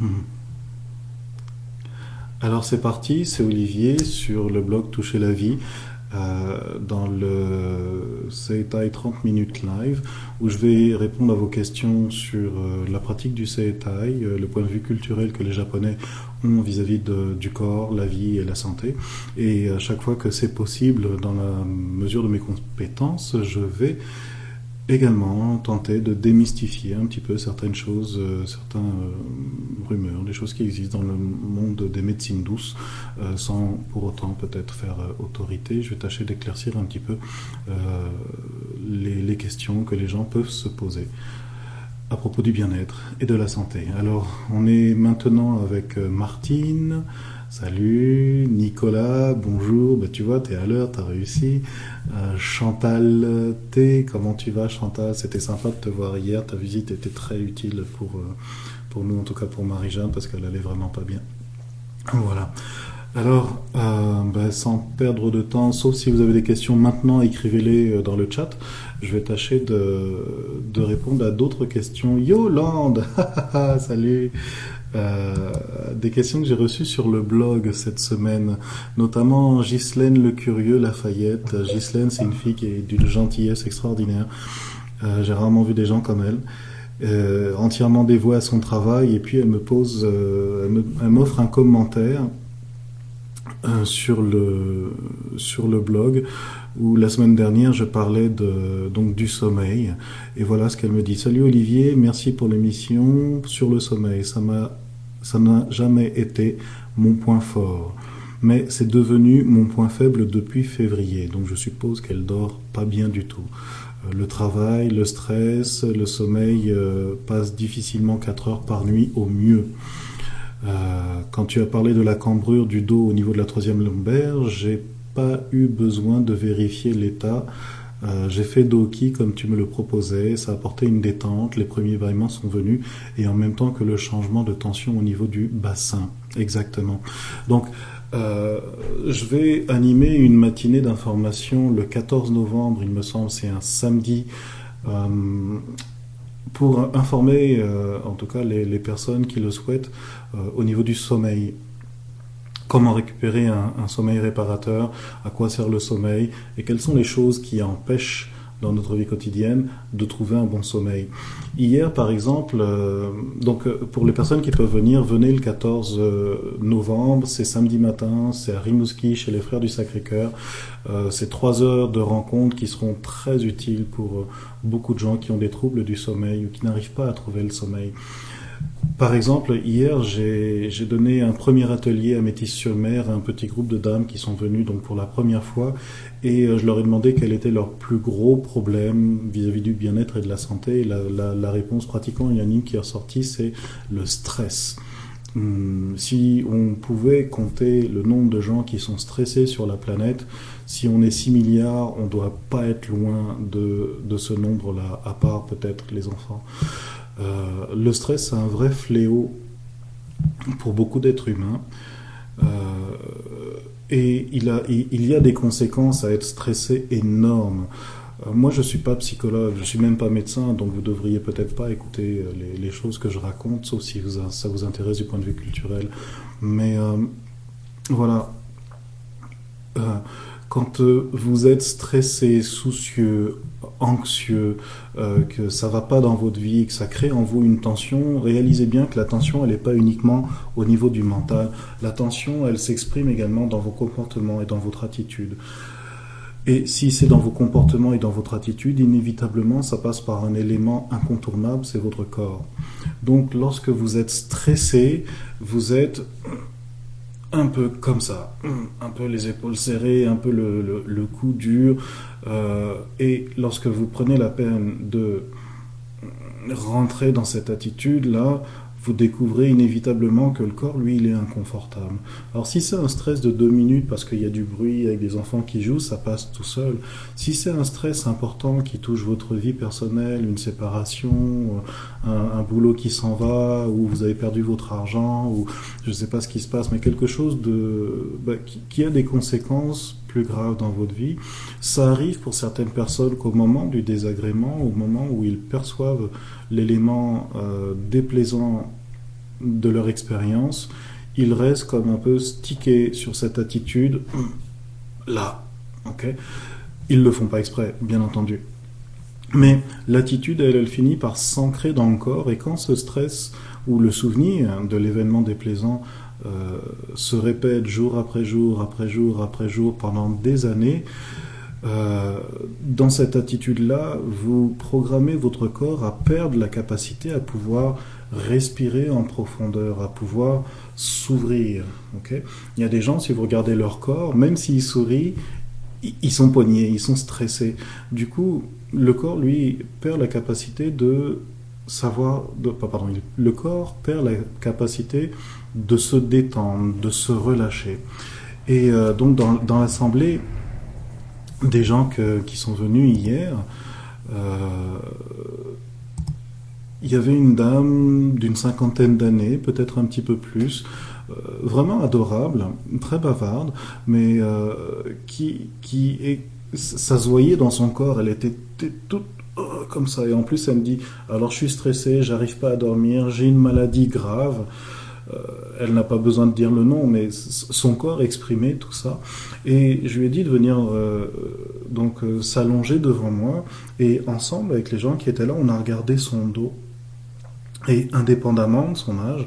Mhm. Alors c'est parti, c'est Olivier sur le blog Toucher la vie. Euh, dans le Seitai 30 minutes live où je vais répondre à vos questions sur euh, la pratique du Seitai, euh, le point de vue culturel que les Japonais ont vis-à-vis du corps, la vie et la santé. Et à chaque fois que c'est possible, dans la mesure de mes compétences, je vais également tenter de démystifier un petit peu certaines choses, euh, certaines euh, rumeurs, des choses qui existent dans le monde des médecines douces, euh, sans pour autant peut-être faire autorité. Je vais tâcher d'éclaircir un petit peu les, les, questions que les gens peuvent se poser à propos du bien-être et de la santé. Alors, on est maintenant avec Martine. Salut, Nicolas, bonjour, bah, tu vois, t'es à l'heure, t'as réussi. Euh, Chantal T, comment tu vas Chantal? C'était sympa de te voir hier, ta visite était très utile pour, euh, pour nous, en tout cas pour Marie-Jeanne, parce qu'elle allait vraiment pas bien. Voilà. Alors, euh, bah, sans perdre de temps, sauf si vous avez des questions maintenant, écrivez-les dans le chat. Je vais tâcher de, de répondre à d'autres questions. Yolande Salut euh, des questions que j'ai reçues sur le blog cette semaine, notamment Ghislaine Le Curieux Lafayette. Ghislaine, c'est une fille qui est d'une gentillesse extraordinaire. Euh, j'ai rarement vu des gens comme elle. Euh, entièrement dévouée à son travail et puis elle me pose, elle m'offre un commentaire sur le sur le blog où la semaine dernière je parlais donc du sommeil et voilà ce qu'elle me dit. Salut Olivier, merci pour l'émission sur le sommeil. Ça m'a ça n'a jamais été mon point fort, mais c'est devenu mon point faible depuis février. Donc je suppose qu'elle dort pas bien du tout. Euh, le travail, le stress, le sommeil euh, passe difficilement 4 heures par nuit au mieux. Euh, quand tu as parlé de la cambrure du dos au niveau de la troisième lombaire, j'ai pas eu besoin de vérifier l'état. Euh, j'ai fait Doki comme tu me le proposais, ça a apporté une détente, les premiers vaillements sont venus, et en même temps que le changement de tension au niveau du bassin. Exactement. Donc, euh, je vais animer une matinée d'information le 14 novembre, il me semble, c'est un samedi, euh, pour informer en tout cas les, personnes qui le souhaitent au niveau du sommeil comment récupérer un, sommeil réparateur, à quoi sert le sommeil? Et quelles sont les choses qui empêchent dans notre vie quotidienne de trouver un bon sommeil? Hier, par exemple, euh, donc euh, pour les personnes qui peuvent venir, venez le 14 euh, novembre, c'est samedi matin, c'est à Rimouski chez les Frères du Sacré-Cœur. c'est trois heures de rencontres qui seront très utiles pour beaucoup de gens qui ont des troubles du sommeil ou qui n'arrivent pas à trouver le sommeil. Par exemple, hier, j'ai donné un premier atelier à Métis-sur-Mer à un petit groupe de dames qui sont venues donc pour la première fois et euh, je leur ai demandé quel était leur plus gros problème vis-à-vis du bien-être et de la santé. la, réponse pratiquement unanime qui est ressortie, c'est le stress. Hum, si on pouvait compter le nombre de gens qui sont stressés sur la planète, si on est 6 milliards, on ne doit pas être loin de, de ce nombre-là, à part peut-être les enfants. Euh, le stress, c'est un vrai fléau pour beaucoup d'êtres humains. Euh, et il, a, il, y a des conséquences à être stressé énormes. Euh, moi, je suis pas psychologue, je suis même pas médecin, donc vous devriez peut-être pas écouter les, choses que je raconte, sauf si ça vous intéresse du point de vue culturel. Mais voilà. quand vous êtes stressé, soucieux, anxieux, euh, que ça va pas dans votre vie, que ça crée en vous une tension, réalisez bien que la tension, elle n'est pas uniquement au niveau du mental. La tension, elle s'exprime également dans vos comportements et dans votre attitude. Et si c'est dans vos comportements et dans votre attitude, inévitablement, ça passe par un élément incontournable, c'est votre corps. Donc, lorsque vous êtes stressé, vous êtes un peu comme ça, un peu les épaules serrées, un peu le, le, cou dur. Euh, et lorsque vous prenez la peine de rentrer dans cette attitude-là, vous découvrez inévitablement que le corps, lui, il est inconfortable. Alors si c'est un stress de deux minutes parce qu'il y a du bruit avec des enfants qui jouent, ça passe tout seul. Si c'est un stress important qui touche votre vie personnelle, une séparation, un, boulot qui s'en va, ou vous avez perdu votre argent, ou je ne sais pas ce qui se passe, mais quelque chose bah, qui, a des conséquences plus graves dans votre vie, ça arrive pour certaines personnes qu'au moment du désagrément, au moment où ils perçoivent l'élément euh, déplaisant de leur expérience, ils restent comme un peu stickés sur cette attitude là. ok? Ils le font pas exprès, bien entendu. Mais l'attitude, elle, elle finit par s'ancrer dans le corps, et quand ce stress ou le souvenir de l'événement déplaisant euh, se répète jour après jour, après jour, après jour, pendant des années, euh, dans cette attitude-là, vous programmez votre corps à perdre la capacité à pouvoir respirer en profondeur, à pouvoir s'ouvrir. Il y a des gens, si vous regardez leur corps, même s'ils sourient, ils sont poignés, ils sont stressés. Du coup, le corps, lui, perd la capacité de savoir, pardon, le corps perd la capacité de se détendre, de se relâcher. Et euh, donc, dans, dans l'assemblée, des gens qui sont venus hier, euh, il y avait une dame d'une cinquantaine d'années, peut-être un petit peu plus, euh, vraiment adorable, très bavarde, mais qui, qui ça se voyait dans son corps, elle était toute oh, comme ça. Et en plus, elle me dit, alors je suis stressée, j'arrive pas à dormir, j'ai une maladie grave. Euh, elle n'a pas besoin de dire le nom, mais son corps exprimait tout ça. Et je lui ai dit de venir donc s'allonger devant moi. Et ensemble, avec les gens qui étaient là, on a regardé son dos. Et indépendamment de son âge,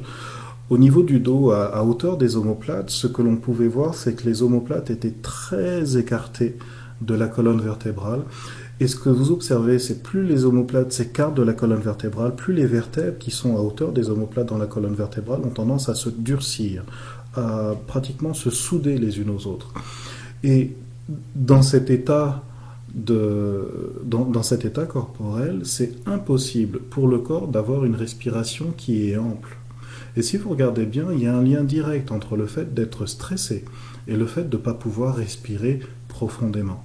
au niveau du dos, à, hauteur des omoplates, ce que l'on pouvait voir, c'est que les omoplates étaient très écartées de la colonne vertébrale. Et ce que vous observez, c'est plus les omoplates s'écartent de la colonne vertébrale, plus les vertèbres qui sont à hauteur des omoplates dans la colonne vertébrale ont tendance à se durcir, à pratiquement se souder les unes aux autres. Et dans cet état dans cet état corporel, c'est impossible pour le corps d'avoir une respiration qui est ample. Et si vous regardez bien, il y a un lien direct entre le fait d'être stressé et le fait de ne pas pouvoir respirer profondément.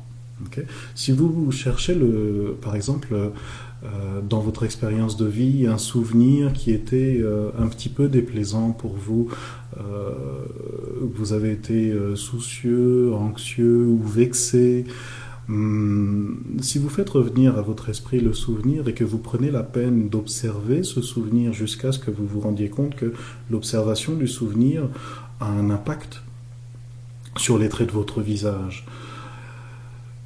Si vous cherchez, le, par exemple, euh, dans votre expérience de vie, un souvenir qui était euh, un petit peu déplaisant pour vous, euh, vous avez été soucieux, anxieux ou vexé, Hum, si vous faites revenir à votre esprit le souvenir et que vous prenez la peine d'observer ce souvenir jusqu'à ce que vous vous rendiez compte que l'observation du souvenir a un impact sur les traits de votre visage,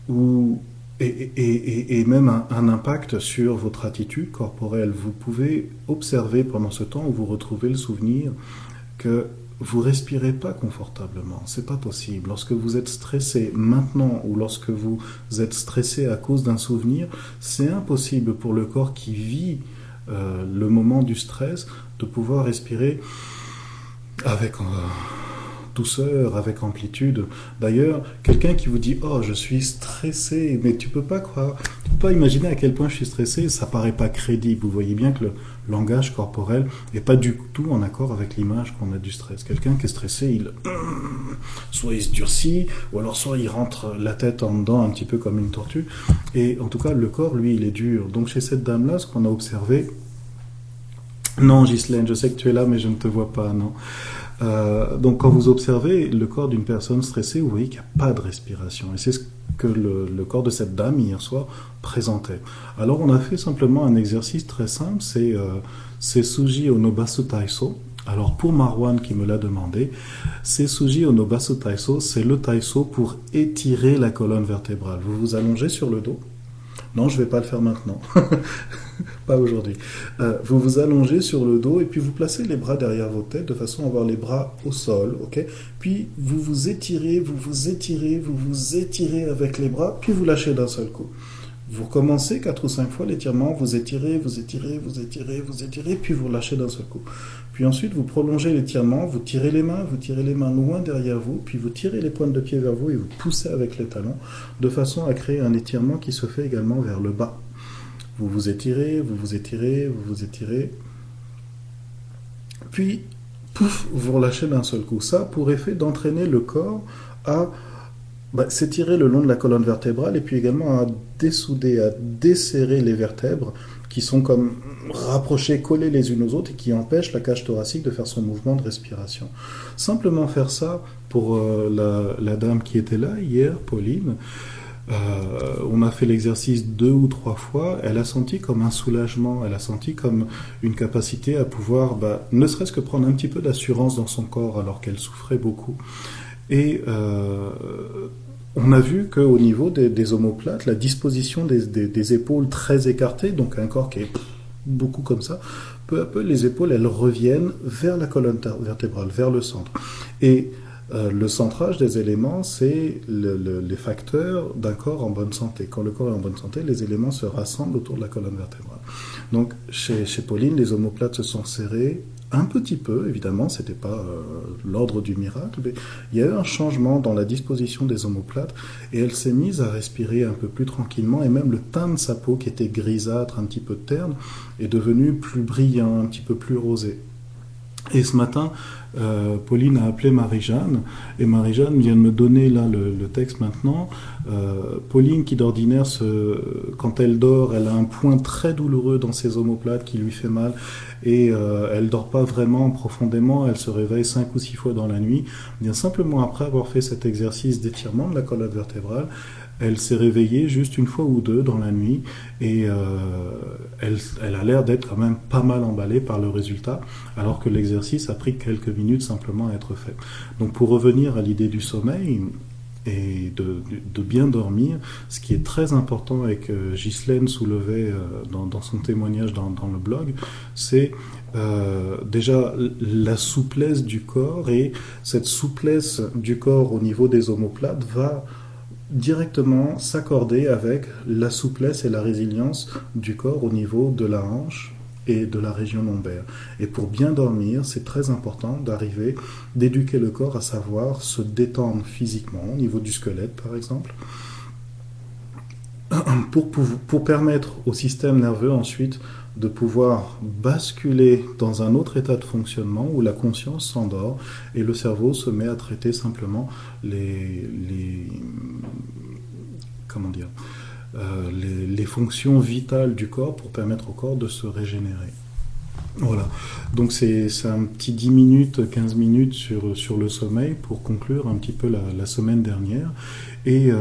ou, et, même un, un, impact sur votre attitude corporelle, vous pouvez observer pendant ce temps où vous retrouvez le souvenir que vous respirez pas confortablement. C'est pas possible. Lorsque vous êtes stressé maintenant ou lorsque vous êtes stressé à cause d'un souvenir, c'est impossible pour le corps qui vit euh, le moment du stress de pouvoir respirer avec euh, douceur, avec amplitude. D'ailleurs, quelqu'un qui vous dit Oh, je suis stressé, mais tu peux pas croire, tu peux pas imaginer à quel point je suis stressé, ça paraît pas crédible. Vous voyez bien que le langage corporel n'est pas du tout en accord avec l'image qu'on a du stress. Quelqu'un qui est stressé, il soit il se durcit, ou alors soit il rentre la tête en dedans un petit peu comme une tortue. Et en tout cas, le corps, lui, il est dur. Donc chez cette dame-là, ce qu'on a observé, non, Ghislaine, je sais que tu es là, mais je ne te vois pas, non. Euh, donc quand vous observez le corps d'une personne stressée, vous voyez qu'il n'y a pas de respiration. Et c'est ce que le, corps de cette dame hier soir présentait. Alors on a fait simplement un exercice très simple, c'est euh, Suji Onobasu Taiso. Alors pour Marwan qui me l'a demandé, c'est Suji Onobasu Taiso, c'est le Taiso pour étirer la colonne vertébrale. Vous vous allongez sur le dos. Non, je ne vais pas le faire maintenant. pas aujourd'hui. Euh, vous vous allongez sur le dos et puis vous placez les bras derrière vos têtes de façon à avoir les bras au sol, Puis vous vous étirez, vous vous étirez, vous vous étirez avec les bras, puis vous lâchez d'un seul coup. Vous recommencez quatre ou cinq fois l'étirement, vous étirez, vous étirez, vous étirez, vous étirez, puis vous lâchez d'un seul coup. Puis ensuite, vous prolongez l'étirement, vous tirez les mains, vous tirez les mains loin derrière vous, puis vous tirez les pointes de pied vers vous et vous poussez avec les talons, de façon à créer un étirement qui se fait également vers le bas. Vous vous étirez, vous vous étirez, vous vous étirez. Puis, pouf, vous relâchez d'un seul coup. Ça pour effet d'entraîner le corps à bah, s'étirer le long de la colonne vertébrale et puis également à dessouder, à desserrer les vertèbres qui sont comme rapprochées, collées les unes aux autres et qui empêchent la cage thoracique de faire son mouvement de respiration. Simplement faire ça pour euh, la, dame qui était là hier, Pauline, on a fait l'exercice deux ou trois fois. Elle a senti comme un soulagement. Elle a senti comme une capacité à pouvoir, bah, ne serait-ce que prendre un petit peu d'assurance dans son corps alors qu'elle souffrait beaucoup. Et on a vu qu'au niveau des, omoplates, la disposition des, épaules très écartées, donc un corps qui est beaucoup comme ça, peu à peu les épaules elles reviennent vers la colonne vertébrale, vers le centre. Et euh, le centrage des éléments, c'est les facteurs d'un corps en bonne santé. Quand le corps est en bonne santé, les éléments se rassemblent autour de la colonne vertébrale. Donc chez, chez Pauline, les omoplates se sont serrées un petit peu, évidemment, c'était pas euh, l'ordre du miracle, mais il y a eu un changement dans la disposition des omoplates et elle s'est mise à respirer un peu plus tranquillement et même le teint de sa peau qui était grisâtre, un petit peu terne, est devenu plus brillant, un petit peu plus rosé. Et ce matin, euh, Pauline a appelé Marie-Jeanne, et Marie-Jeanne vient de me donner là le, texte maintenant. Euh, Pauline, qui d'ordinaire, quand elle dort, elle a un point très douloureux dans ses omoplates qui lui fait mal, et euh, elle dort pas vraiment profondément, elle se réveille cinq ou six fois dans la nuit. Bien simplement après avoir fait cet exercice d'étirement de la colonne vertébrale, elle s'est réveillée juste une fois ou deux dans la nuit et euh, elle, a l'air d'être quand même pas mal emballée par le résultat, alors que l'exercice a pris quelques minutes simplement à être fait. Donc pour revenir à l'idée du sommeil, et de, bien dormir. Ce qui est très important et que Ghislaine soulevait euh, dans, son témoignage dans, dans le blog, c'est euh, déjà la souplesse du corps et cette souplesse du corps au niveau des omoplates va directement s'accorder avec la souplesse et la résilience du corps au niveau de la hanche et de la région lombaire. Et pour bien dormir, c'est très important d'arriver, d'éduquer le corps à savoir se détendre physiquement, au niveau du squelette par exemple, pour, pour, permettre au système nerveux ensuite de pouvoir basculer dans un autre état de fonctionnement où la conscience s'endort et le cerveau se met à traiter simplement les, les comment dire euh, les, fonctions vitales du corps pour permettre au corps de se régénérer. Voilà, donc c'est un petit 10 minutes, 15 minutes sur, sur le sommeil pour conclure un petit peu la, semaine dernière. Et euh,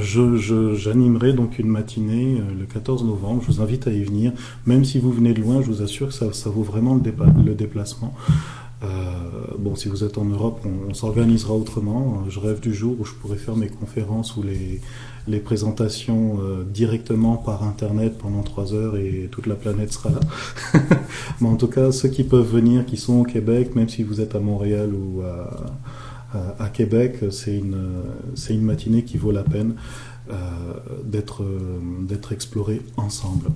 j'animerai donc une matinée euh, le 14 novembre. Je vous invite à y venir. Même si vous venez de loin, je vous assure que ça, ça vaut vraiment le, le déplacement. Euh, bon, si vous êtes en Europe, on, s'organisera autrement. Je rêve du jour où je pourrais faire mes conférences ou les, les présentations euh, directement par Internet pendant trois heures et toute la planète sera là. Mais en tout cas, ceux qui peuvent venir, qui sont au Québec, même si vous êtes à Montréal ou à, à, Québec, c'est une, une matinée qui vaut la peine euh, d'être, d'être explorée ensemble.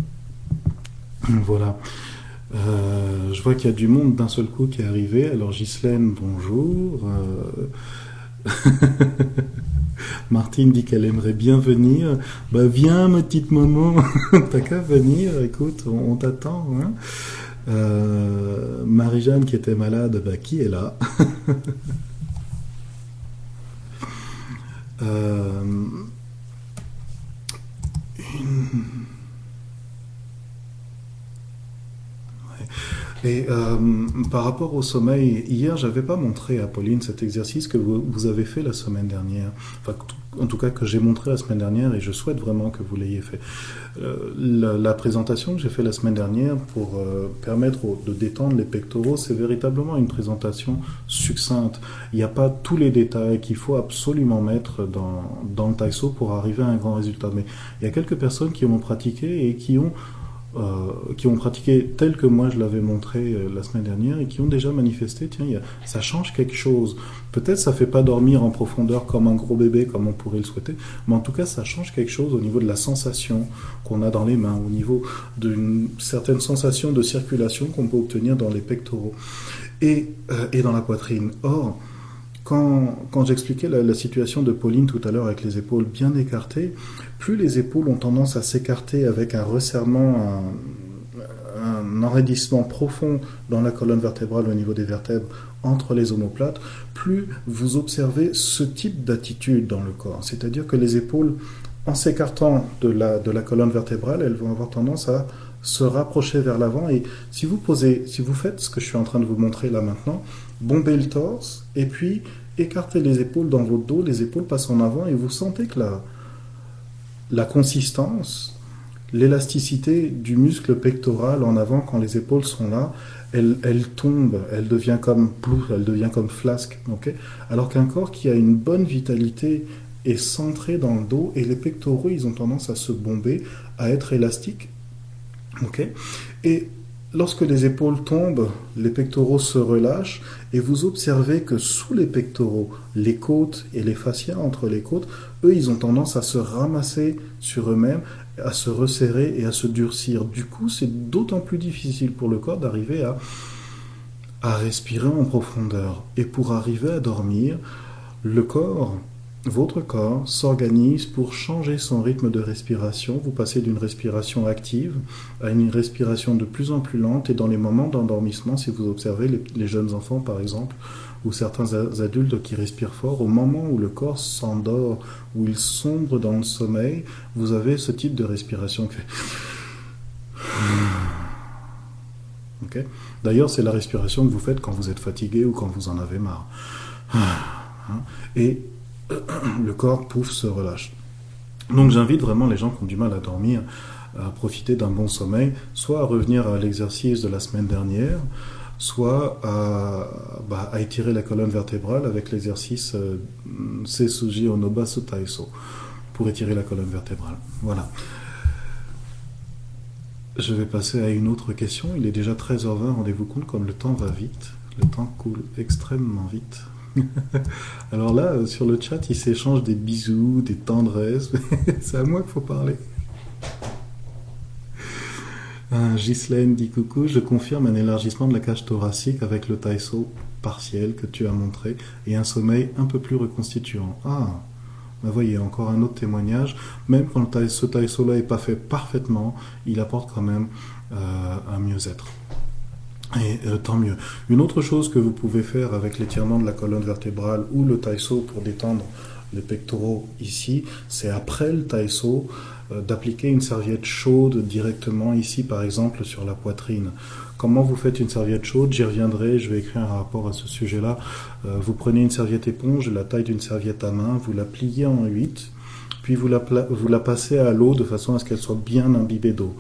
Voilà. Euh, je vois qu'il y a du monde d'un seul coup qui est arrivé. Alors Ghislaine, bonjour. Euh... Martine dit qu'elle aimerait bien venir. Bah viens ma petite maman, t'as qu'à venir, écoute, on, t'attend. Hein euh, Marie-Jeanne qui était malade, bah qui est là? euh, une... Et euh, par rapport au sommeil, hier, j'avais pas montré à Pauline cet exercice que vous, avez fait la semaine dernière. Enfin, en tout cas, que j'ai montré la semaine dernière et je souhaite vraiment que vous l'ayez fait. Euh, la, présentation que j'ai fait la semaine dernière pour euh, permettre de détendre les pectoraux, c'est véritablement une présentation succincte. Il n'y a pas tous les détails qu'il faut absolument mettre dans, dans le taïso pour arriver à un grand résultat. Mais il y a quelques personnes qui ont pratiqué et qui ont euh, qui ont pratiqué tel que moi je l'avais montré euh, la semaine dernière et qui ont déjà manifesté, tiens, ça change quelque chose. Peut-être ça fait pas dormir en profondeur comme un gros bébé, comme on pourrait le souhaiter, mais en tout cas ça change quelque chose au niveau de la sensation qu'on a dans les mains, au niveau d'une certaine sensation de circulation qu'on peut obtenir dans les pectoraux et, euh, et dans la poitrine. Or, quand, j'expliquais la, situation de Pauline tout à l'heure avec les épaules bien écartées, plus les épaules ont tendance à s'écarter avec un resserrement, un, enraidissement profond dans la colonne vertébrale au niveau des vertèbres entre les omoplates, plus vous observez ce type d'attitude dans le corps. C'est-à-dire que les épaules, en s'écartant de la, de la colonne vertébrale, elles vont avoir tendance à se rapprocher vers l'avant. Et si vous posez, si vous faites ce que je suis en train de vous montrer là maintenant, bomber le torse et puis écartez les épaules dans votre dos, les épaules passent en avant et vous sentez que la, la consistance, l'élasticité du muscle pectoral en avant quand les épaules sont là, elle, elle tombe, elle devient comme plouf, elle devient comme flasque. Alors qu'un corps qui a une bonne vitalité est centré dans le dos et les pectoraux, ils ont tendance à se bomber, à être élastiques. Et lorsque les épaules tombent, les pectoraux se relâchent et vous observez que sous les pectoraux, les côtes et les fascias entre les côtes, eux, ils ont tendance à se ramasser sur eux-mêmes, à se resserrer et à se durcir. Du coup, c'est d'autant plus difficile pour le corps d'arriver à respirer en profondeur. Et pour arriver à dormir, le corps votre corps s'organise pour changer son rythme de respiration. Vous passez d'une respiration active à une respiration de plus en plus lente et dans les moments d'endormissement, si vous observez les, jeunes enfants par exemple, ou certains adultes qui respirent fort, au moment où le corps s'endort, où il sombre dans le sommeil, vous avez ce type de respiration. D'ailleurs, c'est la respiration que vous faites quand vous êtes fatigué ou quand vous en avez marre. Hein? Et le corps, pouf, se relâche. Donc j'invite vraiment les gens qui ont du mal à dormir à profiter d'un bon sommeil, soit à revenir à l'exercice de la semaine dernière, soit à, bah, étirer la colonne vertébrale avec l'exercice euh, Sesuji Onoba pour étirer la colonne vertébrale. Voilà. Je vais passer à une autre question. Il est déjà 13h20, rendez-vous compte comme le temps va vite. Le temps coule extrêmement vite. Alors là, euh, sur le chat, ils s'échangent des bisous, des tendresses. C'est à moi qu'il faut parler. Ah, Ghislaine dit coucou, je confirme un élargissement de la cage thoracique avec le taïso partiel que tu as montré et un sommeil un peu plus reconstituant. Ah, bah voyez, encore un autre témoignage. Même quand ce taïso-là n'est pas fait parfaitement, il apporte quand même euh, un mieux-être. Et euh, tant mieux. Une autre chose que vous pouvez faire avec l'étirement de la colonne vertébrale ou le taïso pour détendre les pectoraux ici, c'est après le taïso euh, d'appliquer une serviette chaude directement ici, par exemple, sur la poitrine. Comment vous faites une serviette chaude? J'y reviendrai, je vais écrire un rapport à ce sujet-là. Euh, vous prenez une serviette éponge, la taille d'une serviette à main, vous la pliez en 8, puis vous la, vous la passez à l'eau de façon à ce qu'elle soit bien imbibée d'eau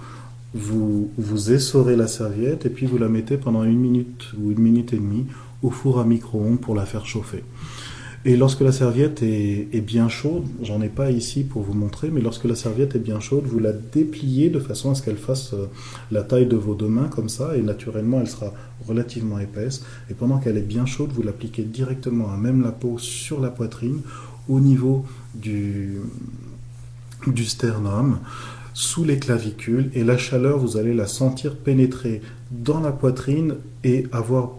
vous, vous essorez la serviette et puis vous la mettez pendant une minute ou une minute et demie au four à micro-ondes pour la faire chauffer. Et lorsque la serviette est, bien chaude, j'en ai pas ici pour vous montrer, mais lorsque la serviette est bien chaude, vous la dépliez de façon à ce qu'elle fasse euh, la taille de vos deux mains comme ça, et naturellement elle sera relativement épaisse. Et pendant qu'elle est bien chaude, vous l'appliquez directement à même la peau sur la poitrine, au niveau du, du sternum sous les clavicules et la chaleur, vous allez la sentir pénétrer dans la poitrine et avoir,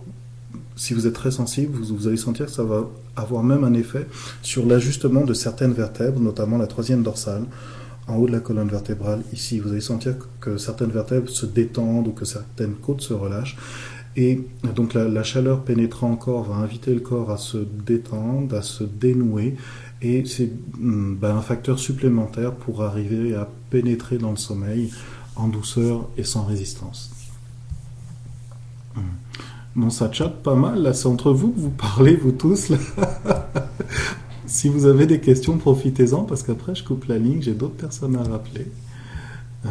si vous êtes très sensible, vous, allez sentir que ça va avoir même un effet sur l'ajustement de certaines vertèbres, notamment la troisième dorsale, en haut de la colonne vertébrale. Ici, vous allez sentir que certaines vertèbres se détendent ou que certaines côtes se relâchent. Et donc la, la, chaleur pénétrant encore va inviter le corps à se détendre, à se dénouer, et c'est hmm, ben, un facteur supplémentaire pour arriver à pénétrer dans le sommeil en douceur et sans résistance. Bon, ça chatte pas mal, là, c'est entre vous que vous parlez, vous tous, là. si vous avez des questions, profitez-en, parce qu'après, je coupe la ligne, j'ai d'autres personnes à rappeler. Euh...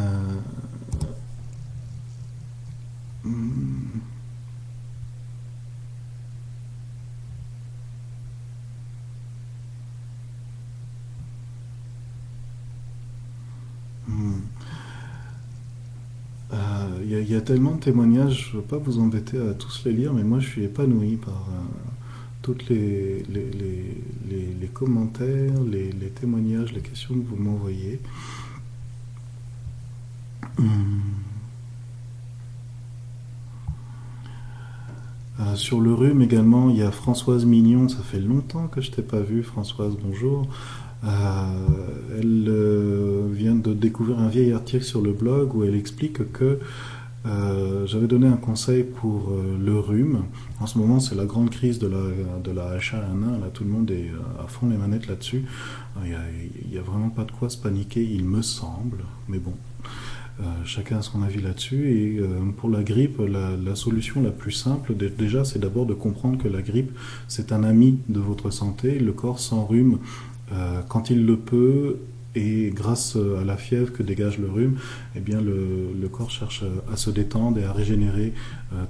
Hmm. Il y, a tellement de témoignages, je ne veux pas vous embêter à tous les lire, mais moi je suis épanoui par euh, tous les, commentaires, les, témoignages, les questions que vous m'envoyez. Hum. Euh, sur le rhume également, il y a Françoise Mignon, ça fait longtemps que je t'ai pas vue, Françoise, bonjour. Euh, elle vient de découvrir un vieil article sur le blog où elle explique que euh, j'avais donné un conseil pour euh, le rhume. En ce moment, c'est la grande crise de la, de la H1N1. Là, tout le monde est euh, à fond les manettes là-dessus. Il n'y a, vraiment pas de quoi se paniquer, il me semble. Mais bon. chacun a son avis là-dessus. Et pour la grippe, la, solution la plus simple, déjà, c'est d'abord de comprendre que la grippe, c'est un ami de votre santé. Le corps s'enrhume quand il le peut et grâce à la fièvre que dégage le rhume, eh bien le, corps cherche à, se détendre et à régénérer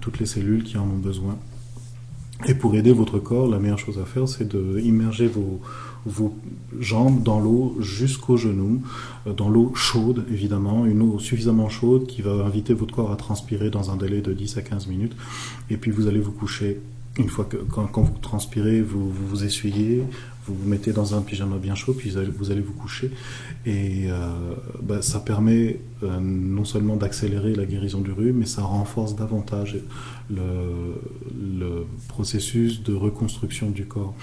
toutes les cellules qui en ont besoin. Et pour aider votre corps, la meilleure chose à faire, c'est de immerger vos, vos jambes dans l'eau jusqu'aux genoux, euh, dans l'eau chaude évidemment, une eau suffisamment chaude qui va inviter votre corps à transpirer dans un délai de 10 à 15 minutes. Et puis vous allez vous coucher. Une fois que quand, vous transpirez, vous, vous essuyez, vous vous mettez dans un pyjama bien chaud, puis vous allez vous coucher. Et euh, bah, ça permet euh, non seulement d'accélérer la guérison du rhume, mais ça renforce davantage le, le, processus de reconstruction du corps.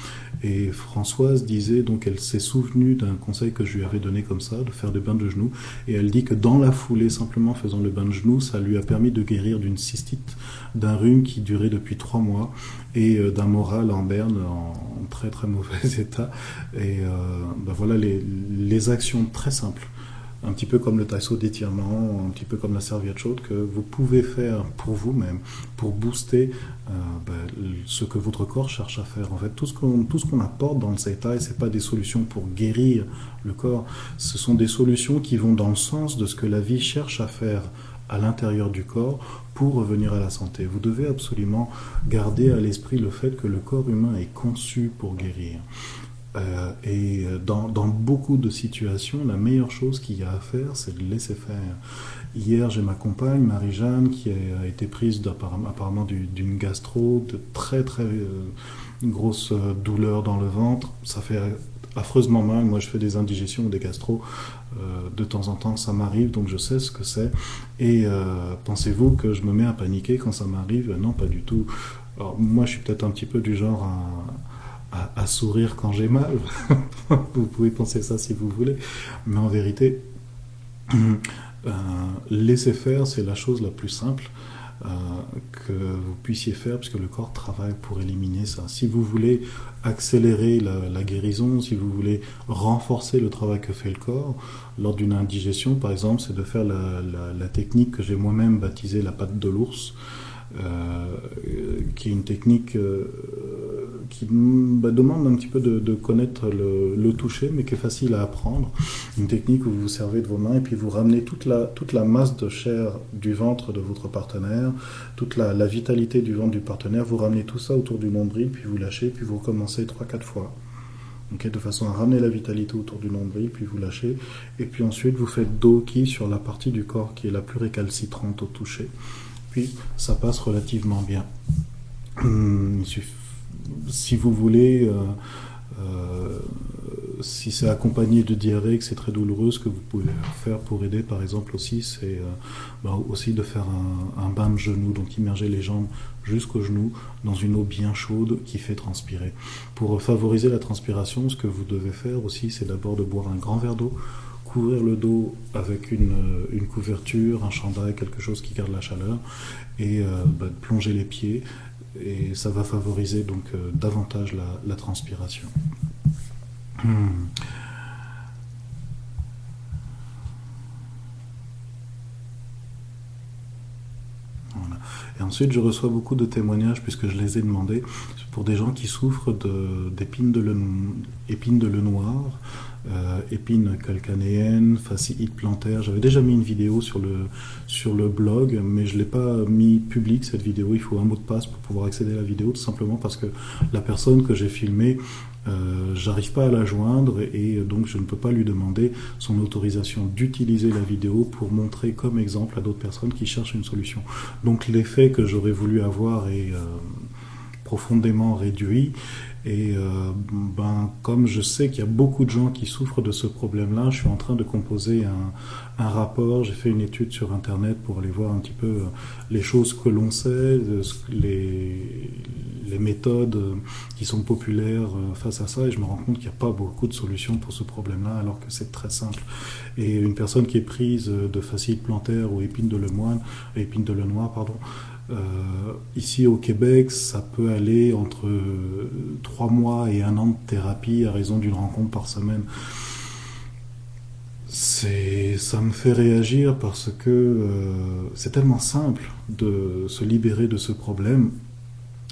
Et Françoise disait, donc elle s'est souvenue d'un conseil que je lui avais donné comme ça, de faire des bains de genoux. Et elle dit que dans la foulée, simplement faisant le bain de genoux, ça lui a permis de guérir d'une cystite, d'un rhume qui durait depuis trois mois, et euh, d'un moral en berne en, très très mauvais état. Et euh, ben voilà les, les actions très simples un petit peu comme le taïso d'étirement, un petit peu comme la serviette chaude, que vous pouvez faire pour vous-même, pour booster euh, ben, ce que votre corps cherche à faire. En fait, tout ce qu'on ce qu'on apporte dans le Seitai, c'est pas des solutions pour guérir le corps, ce sont des solutions qui vont dans le sens de ce que la vie cherche à faire à l'intérieur du corps pour revenir à la santé. Vous devez absolument garder à l'esprit le fait que le corps humain est conçu pour guérir. Euh, et dans, dans, beaucoup de situations, la meilleure chose qu'il y a à faire, c'est de laisser faire. Hier, j'ai ma compagne, Marie-Jeanne, qui a été prise apparemment d'une gastro, de très très euh, grosses euh, douleurs dans le ventre. Ça fait affreusement mal. Moi, je fais des indigestions ou des gastro. De temps en temps, ça m'arrive, donc je sais ce que c'est. Et pensez-vous que je me mets à paniquer quand ça m'arrive? Non, pas du tout. Moi, je suis peut-être un petit peu du genre à à, sourire quand j'ai mal. vous pouvez penser ça si vous voulez. Mais en vérité, euh, laisser faire, c'est la chose la plus simple. Euh, que vous puissiez faire, puisque le corps travaille pour éliminer ça. Si vous voulez accélérer la, guérison, si vous voulez renforcer le travail que fait le corps, lors d'une indigestion, par exemple, c'est de faire la, technique que j'ai moi-même baptisée la patte de l'ours. Euh, qui est une technique euh, qui bah, demande un petit peu de, connaître le, toucher, mais qui est facile à apprendre. Une technique où vous vous servez de vos mains et puis vous ramenez toute la, toute la masse de chair du ventre de votre partenaire, toute la, vitalité du ventre du partenaire, vous ramenez tout ça autour du nombril, puis vous lâchez, puis vous recommencez 3-4 fois. de façon à ramener la vitalité autour du nombril, puis vous lâchez. Et puis ensuite, vous faites doki sur la partie du corps qui est la plus récalcitrante au toucher ça passe relativement bien. Hum, si vous voulez, euh, euh, si c'est accompagné de diarrhée, que c'est très douloureux, ce que vous pouvez faire pour aider, par exemple, aussi, c'est euh, bah, aussi de faire un, bain de genoux, donc immerger les jambes jusqu'aux genoux dans une eau bien chaude qui fait transpirer. Pour favoriser la transpiration, ce que vous devez faire aussi, c'est d'abord de boire un grand verre d'eau couvrir le dos avec une, couverture, un chandail, quelque chose qui garde la chaleur, et euh, bah, plonger les pieds, et ça va favoriser donc euh, davantage la, transpiration. Hmm. Et ensuite, je reçois beaucoup de témoignages, puisque je les ai demandés, pour des gens qui souffrent d'épines de, de, de le noir, euh, épines calcanéennes, fasciite plantaire. J'avais déjà mis une vidéo sur le, sur le blog, mais je ne l'ai pas mis public cette vidéo. Il faut un mot de passe pour pouvoir accéder à la vidéo, tout simplement parce que la personne que j'ai filmée, euh, j'arrive pas à la joindre et donc je ne peux pas lui demander son autorisation d'utiliser la vidéo pour montrer comme exemple à d'autres personnes qui cherchent une solution. Donc l'effet que j'aurais voulu avoir est euh, profondément réduit et euh, ben, comme je sais qu'il y a beaucoup de gens qui souffrent de ce problème-là, je suis en train de composer un, rapport. J'ai fait une étude sur Internet pour aller voir un petit peu euh, les choses que l'on sait, les, les méthodes euh, qui sont populaires face à ça. Et je me rends compte qu'il n'y a pas beaucoup de solutions pour ce problème-là, alors que c'est très simple. Et une personne qui est prise de facile plantaire ou épine de lemoine, épine de lenoir, pardon, euh, ici au Québec, ça peut aller entre trois mois et un an de thérapie à raison d'une rencontre par semaine. c'est, ça me fait réagir parce que euh, c'est tellement simple de se libérer de ce problème.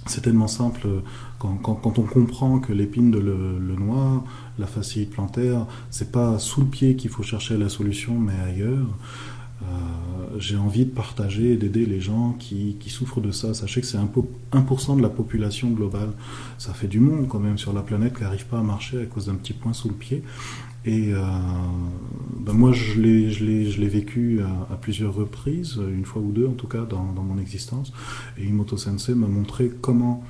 C'est tellement simple quand, on comprend que l'épine de le, noir, la fasciite plantaire, c'est pas sous le pied qu'il faut chercher la solution, mais ailleurs. Euh, j'ai envie de partager et d'aider les gens qui, qui, souffrent de ça. Sachez que c'est 1% de la population globale. Ça fait du monde quand même sur la planète qui n'arrive pas à marcher à cause d'un petit point sous le pied. Et euh, ben moi, je l'ai, je l'ai, je l'ai vécu à, plusieurs reprises, une fois ou deux en tout cas dans, dans mon existence. Et Imoto Sensei m'a montré comment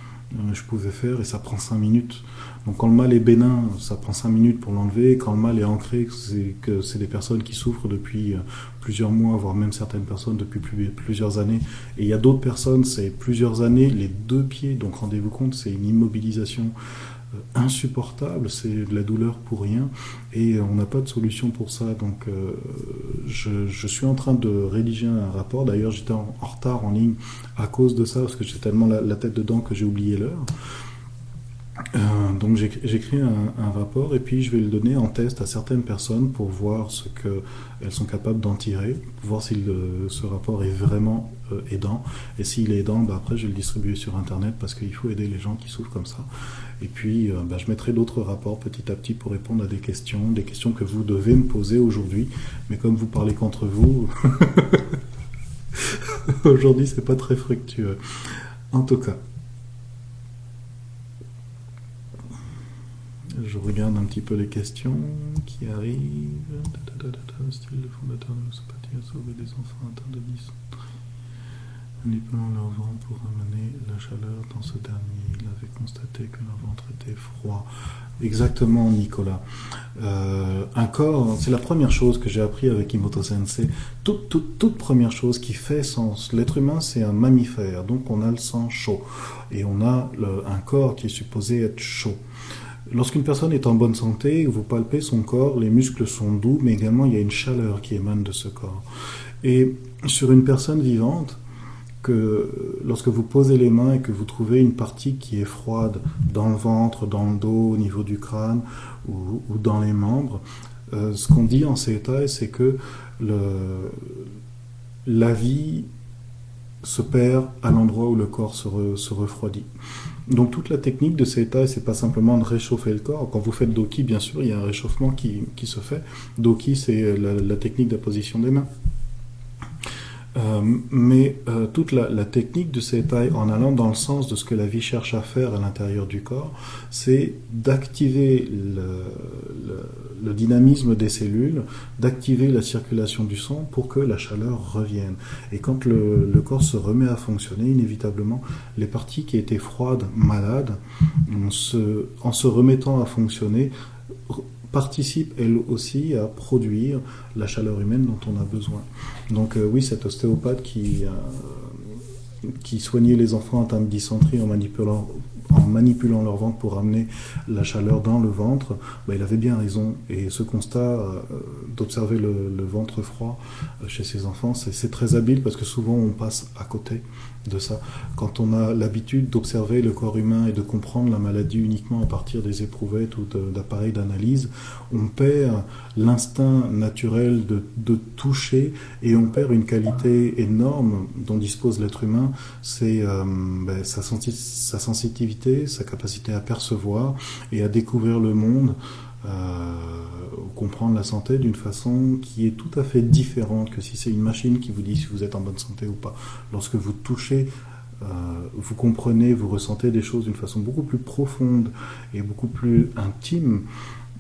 je pouvais faire et ça prend 5 minutes. Donc quand le mal est bénin, ça prend 5 minutes pour l'enlever. Quand le mal est ancré, c'est que c'est des personnes qui souffrent depuis euh, plusieurs mois, voire même certaines personnes depuis plusieurs années. Et il y a d'autres personnes, c'est plusieurs années, les deux pieds. Donc rendez-vous compte, c'est une immobilisation euh, insupportable, c'est de la douleur pour rien, et on n'a pas de solution pour ça. Donc euh, je, suis en train de rédiger un rapport, d'ailleurs j'étais en, retard en ligne à cause de ça, parce que j'ai tellement la, tête dedans que j'ai oublié l'heure. Euh, donc j'écris un, un, rapport et puis je vais le donner en test à certaines personnes pour voir ce qu'elles sont capables d'en tirer, pour voir si ce rapport est vraiment aidant. Et s'il est aidant, bah, après je vais le distribuer sur Internet parce qu'il faut aider les gens qui souffrent comme ça. Et puis, euh, bah, je mettrai d'autres rapports petit à petit pour répondre à des questions, des questions que vous devez me poser aujourd'hui. Mais comme vous parlez qu'entre vous, aujourd'hui, c'est pas très fructueux. En tout cas, je regarde un petit peu les questions qui arrivent. Style le fondateur de a sauvé des enfants atteints de manipulant leur ventre pour ramener la chaleur dans ce dernier. Avait constaté que leur ventre était froid. Exactement, Nicolas. Euh, un corps, c'est la première chose que j'ai appris avec Imoto Sensei. Toute, toute, toute première chose qui fait sens. L'être humain, c'est un mammifère, donc on a le sang chaud. Et on a un corps qui est supposé être chaud. Lorsqu'une personne est en bonne santé, vous palpez son corps, les muscles sont doux, mais également il y a une chaleur qui émane de ce corps. Et sur une personne vivante, que lorsque vous posez les mains et que vous trouvez une partie qui est froide dans le ventre, dans le dos, au niveau du crâne ou, dans les membres, euh, ce qu'on dit en états, c'est que la vie se perd à l'endroit où le corps se, refroidit. Donc toute la technique de états, c'est pas simplement de réchauffer le corps. Quand vous faites Doki, bien sûr, il y a un réchauffement qui, qui se fait. Doki, c'est la, la technique de la position des mains. Euh, mais euh, toute la, technique de ces tailles, en allant dans le sens de ce que la vie cherche à faire à l'intérieur du corps, c'est d'activer le, dynamisme des cellules, d'activer la circulation du sang pour que la chaleur revienne. Et quand le, corps se remet à fonctionner, inévitablement, les parties qui étaient froides, malades, en se remettant à fonctionner, participe elle aussi à produire la chaleur humaine dont on a besoin. Donc euh, oui, cet ostéopathe qui, euh, qui soignait les enfants atteints de dysenterie en manipulant, en manipulant leur ventre pour amener la chaleur dans le ventre, bah, il avait bien raison. Et ce constat euh, d'observer le, le, ventre froid chez ces enfants, c'est très habile parce que souvent on passe à côté de ça. Quand on a l'habitude d'observer le corps humain et de comprendre la maladie uniquement à partir des éprouvettes ou d'appareils d'analyse, on perd l'instinct naturel de, toucher et on perd une qualité énorme dont dispose l'être humain, c'est euh, ben, sa, sa sensitivité, sa capacité à percevoir et à découvrir le monde. Euh, comprendre la santé d'une façon qui est tout à fait différente que si c'est une machine qui vous dit si vous êtes en bonne santé ou pas. Lorsque vous touchez, euh, vous comprenez, vous ressentez des choses d'une façon beaucoup plus profonde et beaucoup plus intime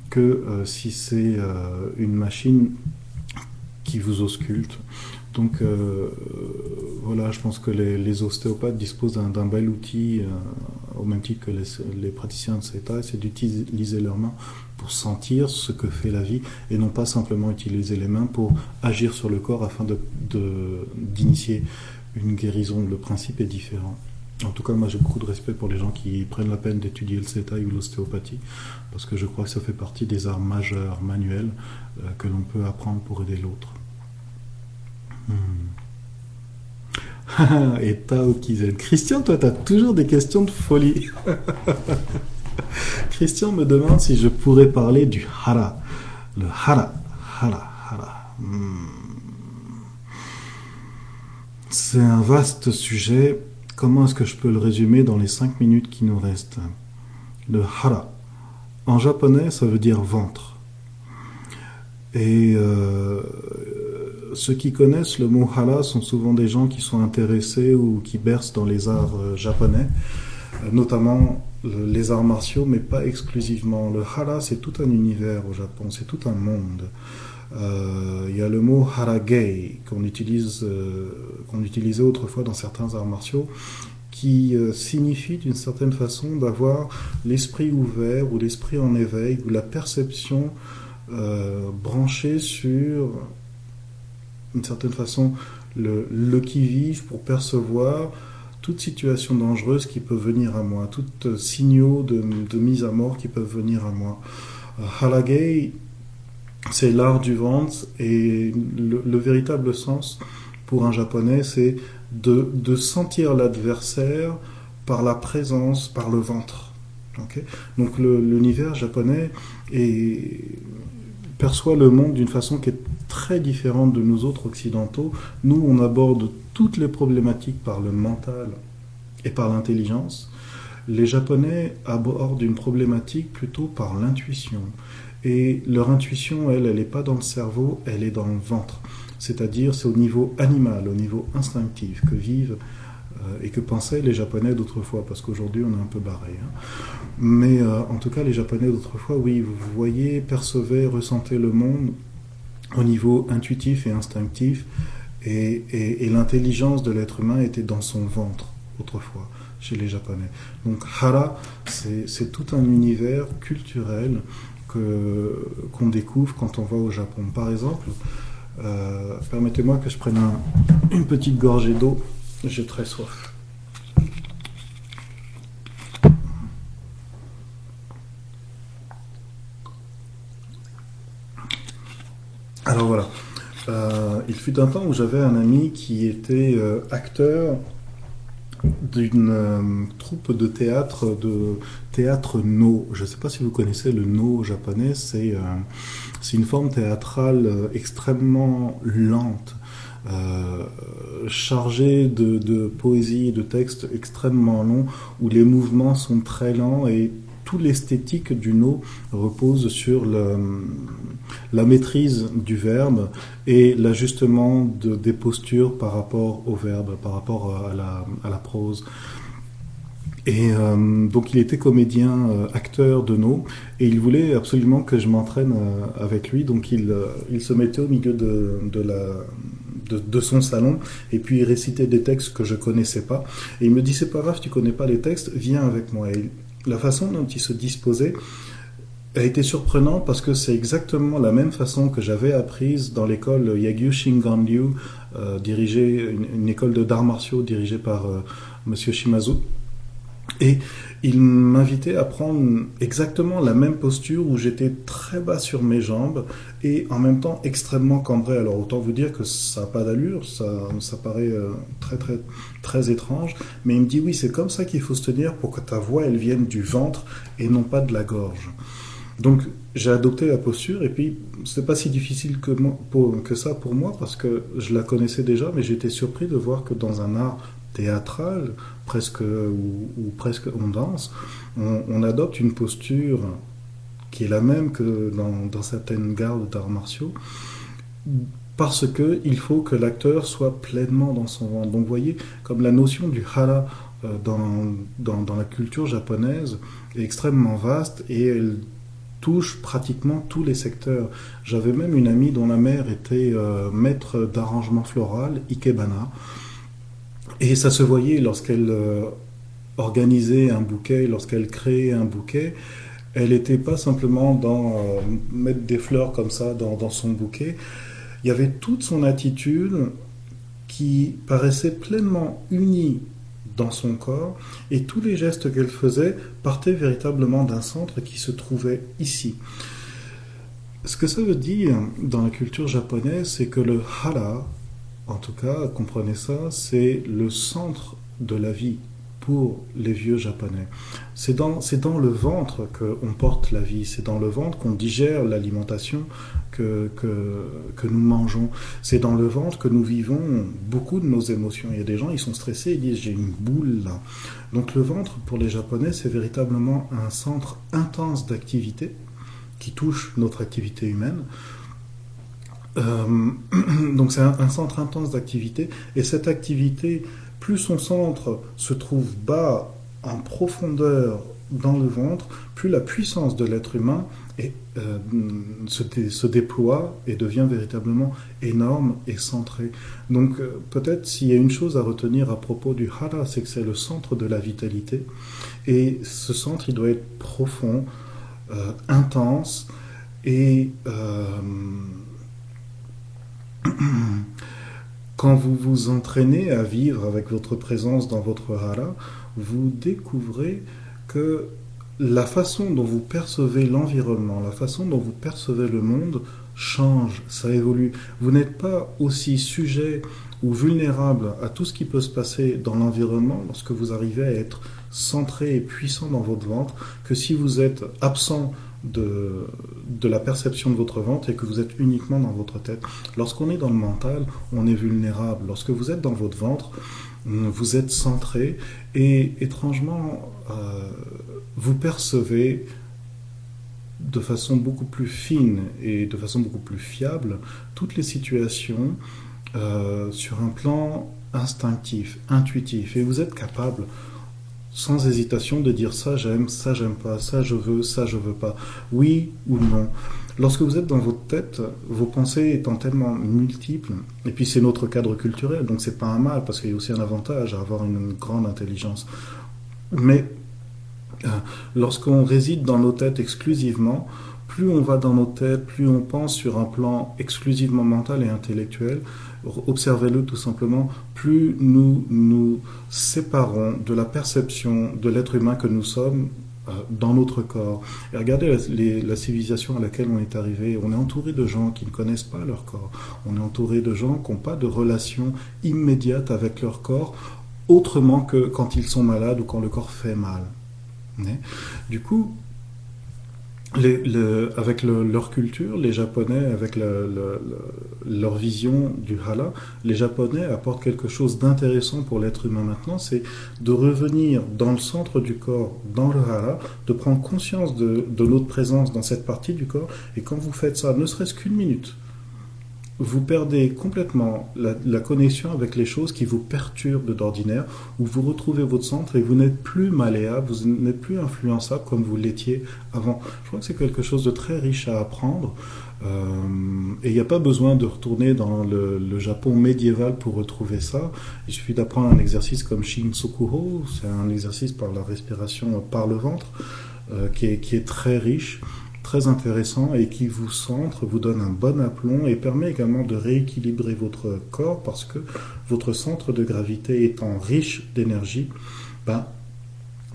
que euh, si c'est une machine qui vous ausculte. Donc voilà, je pense que les, ostéopathes disposent d'un bel outil, au même titre que les, praticiens de CETA, c'est d'utiliser leurs mains pour sentir ce que fait la vie et non pas simplement utiliser les mains pour agir sur le corps afin d'initier une guérison. Le principe est différent. En tout cas, moi j'ai beaucoup de respect pour les gens qui prennent la peine d'étudier le CETA ou l'ostéopathie, parce que je crois que ça fait partie des arts majeurs manuels euh, que l'on peut apprendre pour aider l'autre. Hmm. et Tao. Christian, toi, tu as toujours des questions de folie. Christian me demande si je pourrais parler du hara. Le hara, hara, hara. Hmm. C'est un vaste sujet. Comment est-ce que je peux le résumer dans les cinq minutes qui nous restent? Le hara. En japonais, ça veut dire ventre. Et euh, ceux qui connaissent le mot hara sont souvent des gens qui sont intéressés ou qui bercent dans les arts euh, japonais, euh, notamment les arts martiaux, mais pas exclusivement. Le hara, c'est tout un univers au Japon, c'est tout un monde. Euh, il y a le mot haragei qu'on qu'on utilisait autrefois dans certains arts martiaux, qui signifie d'une certaine façon d'avoir l'esprit ouvert ou l'esprit en éveil ou la perception branchée sur d'une certaine façon le, qui-vive pour percevoir toute situation dangereuse qui peut venir à moi, tout euh, signaux de, mise à mort qui peuvent venir à moi. Euh, Halagei, c'est l'art du ventre et le, véritable sens pour un japonais, c'est de, de, sentir l'adversaire par la présence, par le ventre. Donc l'univers japonais perçoit le monde d'une façon qui est très différente de nous autres occidentaux. Nous, on aborde toutes les problématiques par le mental et par l'intelligence. Les Japonais abordent une problématique plutôt par l'intuition. Et leur intuition, elle, elle n'est pas dans le cerveau, elle est dans le ventre. C'est-à-dire, c'est au niveau animal, au niveau instinctif que vivent euh, et que pensaient les Japonais d'autrefois, parce qu'aujourd'hui on est un peu barré. Hein. Mais euh, en tout cas, les Japonais d'autrefois, oui, vous voyez, percevez, ressentez le monde au niveau intuitif et instinctif, et, l'intelligence de l'être humain était dans son ventre autrefois chez les Japonais. Donc hara, c'est tout un univers culturel qu'on découvre quand on va au Japon. Par exemple, euh, permettez-moi que je prenne une petite gorgée d'eau. J'ai très soif. Alors voilà. Euh, il fut un temps où j'avais un ami qui était euh, acteur d'une euh, troupe de théâtre, de théâtre no. Je ne sais pas si vous connaissez le no japonais, c'est une forme théâtrale extrêmement lente. chargée de, poésie et de textes extrêmement longs où les mouvements sont très lents et l'esthétique du no repose sur la maîtrise du verbe et l'ajustement de, des postures par rapport au verbe, par rapport à la, à la prose. Et euh, donc il était comédien, euh, acteur de no, et il voulait absolument que je m'entraîne euh, avec lui. Donc il, se mettait au milieu de, son salon et puis il récitait des textes que je connaissais pas. Et il me dit c'est pas grave, tu connais pas les textes, viens avec moi. La façon dont il se disposait a été surprenante parce que c'est exactement la même façon que j'avais apprise dans l'école Yagyu Shinganryu, euh, dirigée, une, école de d'arts martiaux dirigée par euh, Monsieur Shimazu. Et il m'invitait à prendre exactement la même posture où j'étais très bas sur mes jambes et en même temps extrêmement cambré. Alors autant vous dire que ça n'a pas d'allure, ça, ça paraît euh, très très très étrange, mais il me dit oui c'est comme ça qu'il faut se tenir pour que ta voix elle vienne du ventre et non pas de la gorge. Donc j'ai adopté la posture et puis c'est pas si difficile que, que ça pour moi parce que je la connaissais déjà, mais j'étais surpris de voir que dans un art théâtral, presque ou, presque on danse, on, adopte une posture qui est la même que dans, certaines gardes d'arts martiaux, parce que il faut que l'acteur soit pleinement dans son ventre. Donc, vous voyez, comme la notion du hara euh, dans, dans, la culture japonaise est extrêmement vaste et elle touche pratiquement tous les secteurs. J'avais même une amie dont la mère était euh, maître d'arrangement floral, ikebana. Et ça se voyait lorsqu'elle euh, organisait un bouquet, lorsqu'elle créait un bouquet. Elle n'était pas simplement dans euh, mettre des fleurs comme ça dans, son bouquet. Il y avait toute son attitude qui paraissait pleinement unie dans son corps et tous les gestes qu'elle faisait partaient véritablement d'un centre qui se trouvait ici. Ce que ça veut dire dans la culture japonaise, c'est que le hara, en tout cas, comprenez ça, c'est le centre de la vie pour les vieux japonais. C'est dans, dans le ventre qu'on porte la vie, c'est dans le ventre qu'on digère l'alimentation que, que, que, nous mangeons. C'est dans le ventre que nous vivons beaucoup de nos émotions. Il y a des gens, ils sont stressés, ils disent j'ai une boule là. Donc le ventre, pour les Japonais, c'est véritablement un centre intense d'activité qui touche notre activité humaine. Euh, donc c'est un, centre intense d'activité et cette activité plus son centre se trouve bas en profondeur dans le ventre, plus la puissance de l'être humain euh, se, dé, se, déploie et devient véritablement énorme et centré. Donc euh, peut-être s'il y a une chose à retenir à propos du hara, c'est que c'est le centre de la vitalité. Et ce centre, il doit être profond, intense et... Quand vous vous entraînez à vivre avec votre présence dans votre hara, vous découvrez que la façon dont vous percevez l'environnement, la façon dont vous percevez le monde change, ça évolue. Vous n'êtes pas aussi sujet ou vulnérable à tout ce qui peut se passer dans l'environnement lorsque vous arrivez à être centré et puissant dans votre ventre que si vous êtes absent de, la perception de votre ventre et que vous êtes uniquement dans votre tête. Lorsqu'on est dans le mental, on est vulnérable. Lorsque vous êtes dans votre ventre, vous êtes centré et étrangement, euh, vous percevez de façon beaucoup plus fine et de façon beaucoup plus fiable toutes les situations euh, sur un plan instinctif, intuitif. Et vous êtes capable sans hésitation de dire ça j'aime, ça j'aime pas, ça je veux, ça je veux pas, oui ou non. Lorsque vous êtes dans votre tête, vos pensées étant tellement multiples, et puis c'est notre cadre culturel, donc c'est pas un mal, parce qu'il y a aussi un avantage à avoir une grande intelligence. Mais euh, lorsqu'on réside dans nos têtes exclusivement, plus on va dans nos têtes, plus on pense sur un plan exclusivement mental et intellectuel, observez-le tout simplement, plus nous nous séparons de la perception de l'être humain que nous sommes euh, dans notre corps. Et regardez la, civilisation à laquelle on est arrivé. On est entouré de gens qui ne connaissent pas leur corps. On est entouré de gens qui n'ont pas de relation immédiate avec leur corps, autrement que quand ils sont malades ou quand le corps fait mal. Du coup, les, le, avec le, leur culture, les Japonais, avec le, leur vision du hala, les Japonais apportent quelque chose d'intéressant pour l'être humain maintenant, c'est de revenir dans le centre du corps, dans le hala, de prendre conscience de, de notre présence dans cette partie du corps, et quand vous faites ça, ne serait-ce qu'une minute, vous perdez complètement la, connexion avec les choses qui vous perturbent d'ordinaire, où vous retrouvez votre centre et vous n'êtes plus malléable, vous n'êtes plus influençable comme vous l'étiez avant. Je crois que c'est quelque chose de très riche à apprendre. Euh, et il n'y a pas besoin de retourner dans le, Japon médiéval pour retrouver ça. Il suffit d'apprendre un exercice comme Shinsokuro, c'est un exercice par la respiration par le ventre, euh, qui est très riche très intéressant et qui vous centre, vous donne un bon aplomb et permet également de rééquilibrer votre corps parce que votre centre de gravité étant riche d'énergie, ben,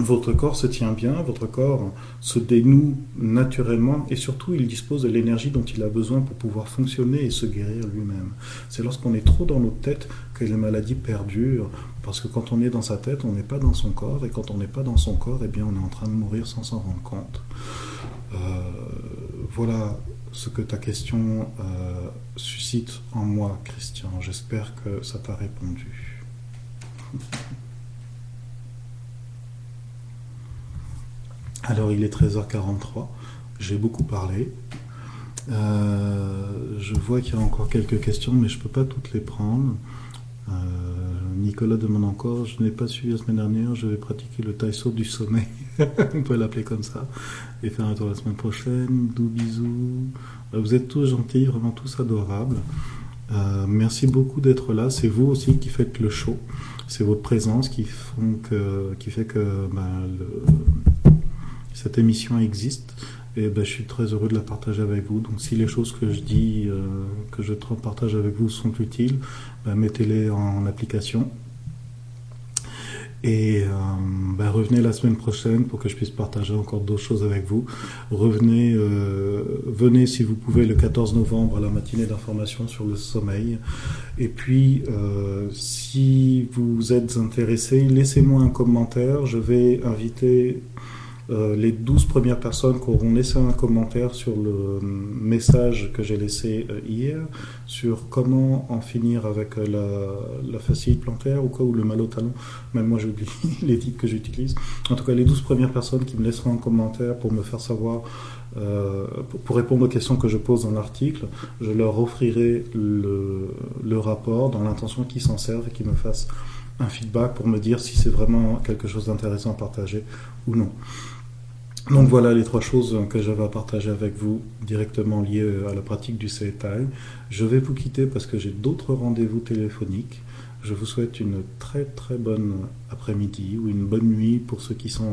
votre corps se tient bien, votre corps se dénoue naturellement et surtout il dispose de l'énergie dont il a besoin pour pouvoir fonctionner et se guérir lui-même. C'est lorsqu'on est trop dans notre tête que les maladies perdurent parce que quand on est dans sa tête, on n'est pas dans son corps et quand on n'est pas dans son corps, eh bien on est en train de mourir sans s'en rendre compte. Euh, voilà ce que ta question euh, suscite en moi, Christian. J'espère que ça t'a répondu. Alors il est 13h43, j'ai beaucoup parlé. Euh, je vois qu'il y a encore quelques questions, mais je ne peux pas toutes les prendre. Nicolas demande encore, je n'ai pas suivi la semaine dernière, je vais pratiquer le taïso du sommeil, on peut l'appeler comme ça, et faire un tour la semaine prochaine. Dou bisous. Euh, vous êtes tous gentils, vraiment tous adorables. Euh, merci beaucoup d'être là. C'est vous aussi qui faites le show. C'est votre présence qui, fait que ben, cette émission existe. Et ben, je suis très heureux de la partager avec vous. Donc si les choses que je dis, euh, que je partage avec vous sont utiles, ben, mettez-les en application. Et euh, ben, revenez la semaine prochaine pour que je puisse partager encore d'autres choses avec vous. Revenez, euh, venez si vous pouvez le 14 novembre à la matinée d'information sur le sommeil. Et puis, euh, si vous êtes intéressé, laissez-moi un commentaire. Je vais inviter euh, les 12 premières personnes qui auront laissé un commentaire sur le message que j'ai laissé euh, hier sur comment en finir avec euh, la, la fasciite plantaire ou quoi, ou le mal au talon. Même moi, j'oublie les titres que j'utilise. En tout cas, les 12 premières personnes qui me laisseront un commentaire pour me faire savoir, euh, pour, répondre aux questions que je pose dans l'article, je leur offrirai le, le rapport dans l'intention qu'ils s'en servent et qu'ils me fassent un feedback pour me dire si c'est vraiment quelque chose d'intéressant à partager ou non. Donc voilà les trois choses que j'avais à partager avec vous directement liées à la pratique du CETAI. Je vais vous quitter parce que j'ai d'autres rendez-vous téléphoniques. Je vous souhaite une très très bonne après-midi ou une bonne nuit pour ceux qui sont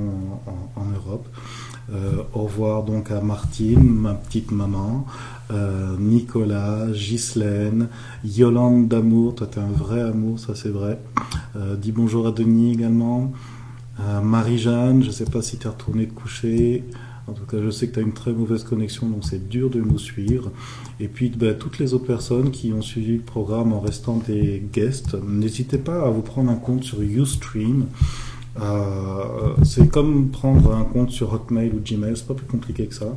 en, en Europe. Euh, au revoir donc à Martine, ma petite maman, euh, Nicolas, Ghislaine, Yolande d'amour, toi t'es un vrai amour, ça c'est vrai. Euh, dis bonjour à Denis également. Euh, Marie-Jeanne, je ne sais pas si tu es retournée te coucher. En tout cas, je sais que tu as une très mauvaise connexion, donc c'est dur de nous suivre. Et puis, ben, toutes les autres personnes qui ont suivi le programme en restant des guests, n'hésitez pas à vous prendre un compte sur Ustream. Euh, c'est comme prendre un compte sur Hotmail ou Gmail, c'est pas plus compliqué que ça.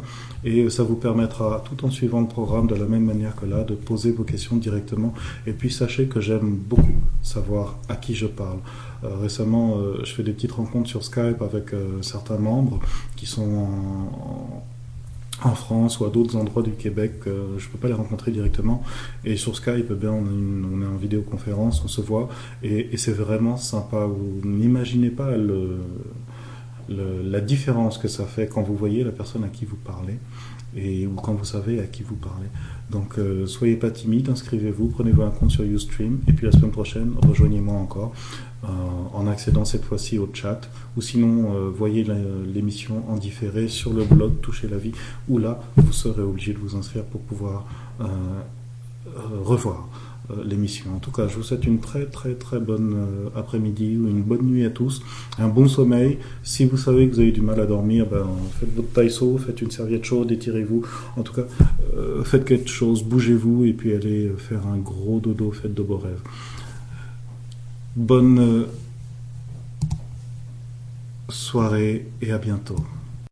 Et ça vous permettra, tout en suivant le programme de la même manière que là, de poser vos questions directement. Et puis sachez que j'aime beaucoup savoir à qui je parle. Euh, récemment, euh, je fais des petites rencontres sur Skype avec euh, certains membres qui sont en, France ou à d'autres endroits du Québec, je ne peux pas les rencontrer directement. Et sur Skype, eh bien, on, est en vidéoconférence, on se voit, et, c'est vraiment sympa. Vous n'imaginez pas la différence que ça fait quand vous voyez la personne à qui vous parlez, et, ou quand vous savez à qui vous parlez. Donc, euh, soyez pas timide, inscrivez-vous, prenez-vous un compte sur Ustream, et puis la semaine prochaine, rejoignez-moi encore euh, en accédant cette fois-ci au chat, ou sinon, euh, voyez l'émission en différé sur le blog Toucher la vie, où là, vous serez obligé de vous inscrire pour pouvoir revoir l'émission. En tout cas, je vous souhaite une très très très bonne euh, après-midi ou une bonne nuit à tous, un bon sommeil. Si vous savez que vous avez du mal à dormir, ben, faites votre taïso, faites une serviette chaude, étirez-vous. En tout cas, euh, faites quelque chose, bougez-vous et puis allez faire un gros dodo, faites de beaux rêves. Bonne soirée et à bientôt.